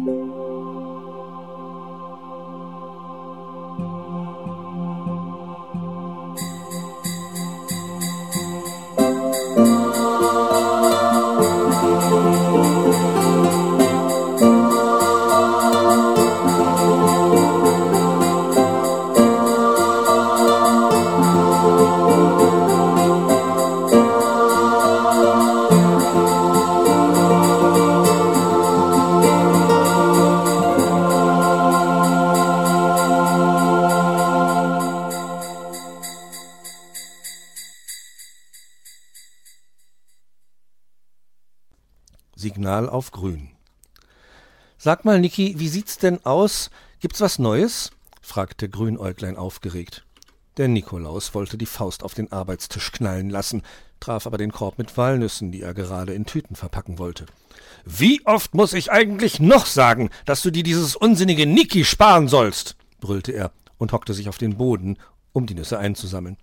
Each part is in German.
Música Signal auf grün. Sag mal, Niki, wie sieht's denn aus? Gibt's was Neues? fragte Grünäuglein aufgeregt. Der Nikolaus wollte die Faust auf den Arbeitstisch knallen lassen, traf aber den Korb mit Walnüssen, die er gerade in Tüten verpacken wollte. Wie oft muss ich eigentlich noch sagen, dass du dir dieses unsinnige Niki sparen sollst? brüllte er und hockte sich auf den Boden, um die Nüsse einzusammeln.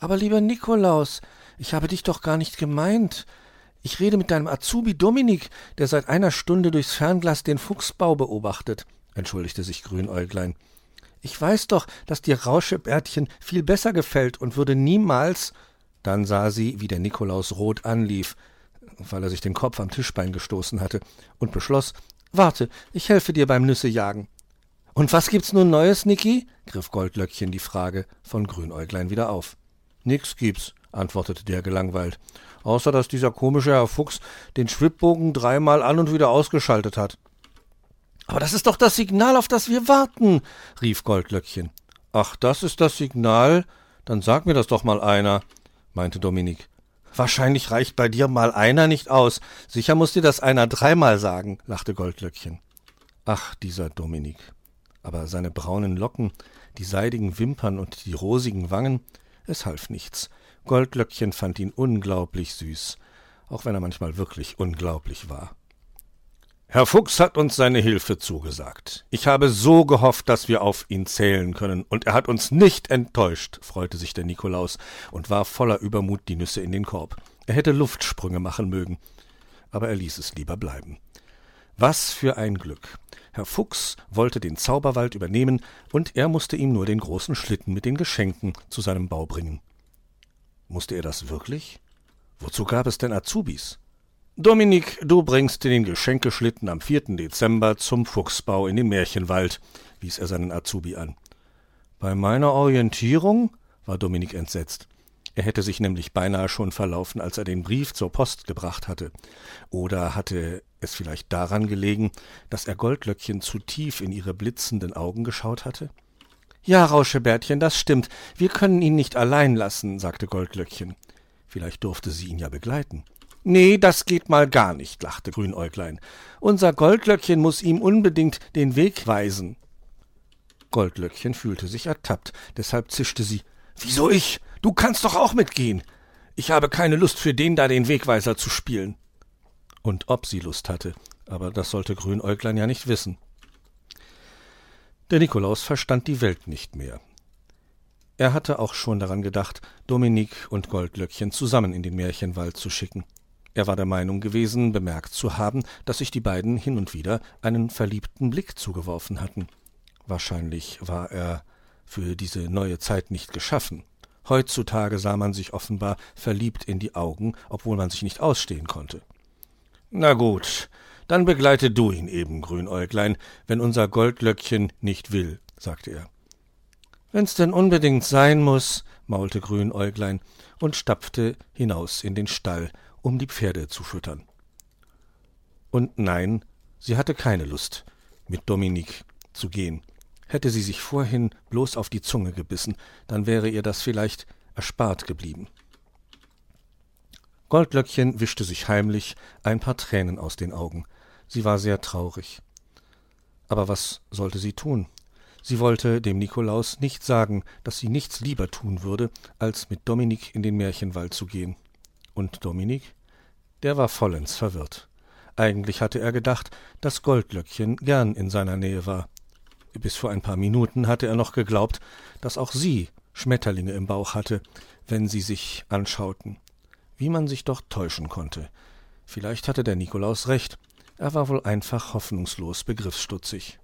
Aber lieber Nikolaus, ich habe dich doch gar nicht gemeint. Ich rede mit deinem Azubi Dominik, der seit einer Stunde durchs Fernglas den Fuchsbau beobachtet, entschuldigte sich Grünäuglein. Ich weiß doch, dass dir Rauschebärtchen viel besser gefällt und würde niemals. Dann sah sie, wie der Nikolaus rot anlief, weil er sich den Kopf am Tischbein gestoßen hatte, und beschloss, warte, ich helfe dir beim Nüssejagen. Und was gibt's nun Neues, Niki? griff Goldlöckchen die Frage von Grünäuglein wieder auf. Nix gibt's, antwortete der gelangweilt außer dass dieser komische Herr Fuchs den Schwibbogen dreimal an und wieder ausgeschaltet hat. Aber das ist doch das Signal, auf das wir warten, rief Goldlöckchen. Ach, das ist das Signal? Dann sag mir das doch mal einer, meinte Dominik. Wahrscheinlich reicht bei dir mal einer nicht aus. Sicher muss dir das einer dreimal sagen, lachte Goldlöckchen. Ach, dieser Dominik. Aber seine braunen Locken, die seidigen Wimpern und die rosigen Wangen, es half nichts. Goldlöckchen fand ihn unglaublich süß, auch wenn er manchmal wirklich unglaublich war. Herr Fuchs hat uns seine Hilfe zugesagt. Ich habe so gehofft, dass wir auf ihn zählen können, und er hat uns nicht enttäuscht, freute sich der Nikolaus und warf voller Übermut die Nüsse in den Korb. Er hätte Luftsprünge machen mögen, aber er ließ es lieber bleiben. Was für ein Glück. Herr Fuchs wollte den Zauberwald übernehmen, und er musste ihm nur den großen Schlitten mit den Geschenken zu seinem Bau bringen. Musste er das wirklich? Wozu gab es denn Azubis? Dominik, du bringst den Geschenkeschlitten am 4. Dezember zum Fuchsbau in den Märchenwald, wies er seinen Azubi an. Bei meiner Orientierung? war Dominik entsetzt. Er hätte sich nämlich beinahe schon verlaufen, als er den Brief zur Post gebracht hatte. Oder hatte es vielleicht daran gelegen, dass er Goldlöckchen zu tief in ihre blitzenden Augen geschaut hatte? Ja, Rauschebärtchen, das stimmt. Wir können ihn nicht allein lassen, sagte Goldlöckchen. Vielleicht durfte sie ihn ja begleiten. Nee, das geht mal gar nicht, lachte Grünäuglein. Unser Goldlöckchen muss ihm unbedingt den Weg weisen. Goldlöckchen fühlte sich ertappt, deshalb zischte sie. Wieso ich? Du kannst doch auch mitgehen. Ich habe keine Lust für den da den Wegweiser zu spielen. Und ob sie Lust hatte, aber das sollte Grünäuglein ja nicht wissen. Der Nikolaus verstand die Welt nicht mehr. Er hatte auch schon daran gedacht, Dominik und Goldlöckchen zusammen in den Märchenwald zu schicken. Er war der Meinung gewesen, bemerkt zu haben, dass sich die beiden hin und wieder einen verliebten Blick zugeworfen hatten. Wahrscheinlich war er für diese neue Zeit nicht geschaffen. Heutzutage sah man sich offenbar verliebt in die Augen, obwohl man sich nicht ausstehen konnte. Na gut, dann begleite du ihn eben, Grünäuglein, wenn unser Goldlöckchen nicht will, sagte er. Wenn's denn unbedingt sein muss, maulte Grünäuglein und stapfte hinaus in den Stall, um die Pferde zu füttern. Und nein, sie hatte keine Lust, mit Dominik zu gehen. Hätte sie sich vorhin bloß auf die Zunge gebissen, dann wäre ihr das vielleicht erspart geblieben. Goldlöckchen wischte sich heimlich ein paar Tränen aus den Augen. Sie war sehr traurig. Aber was sollte sie tun? Sie wollte dem Nikolaus nicht sagen, dass sie nichts lieber tun würde, als mit Dominik in den Märchenwald zu gehen. Und Dominik? Der war vollends verwirrt. Eigentlich hatte er gedacht, dass Goldlöckchen gern in seiner Nähe war. Bis vor ein paar Minuten hatte er noch geglaubt, dass auch sie Schmetterlinge im Bauch hatte, wenn sie sich anschauten wie man sich doch täuschen konnte. Vielleicht hatte der Nikolaus recht, Er war wohl einfach hoffnungslos begriffsstutzig.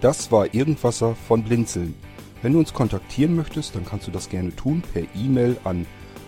Das war Irgendwasser von Blinzeln. Wenn du uns kontaktieren möchtest, dann kannst du das gerne tun per E-Mail an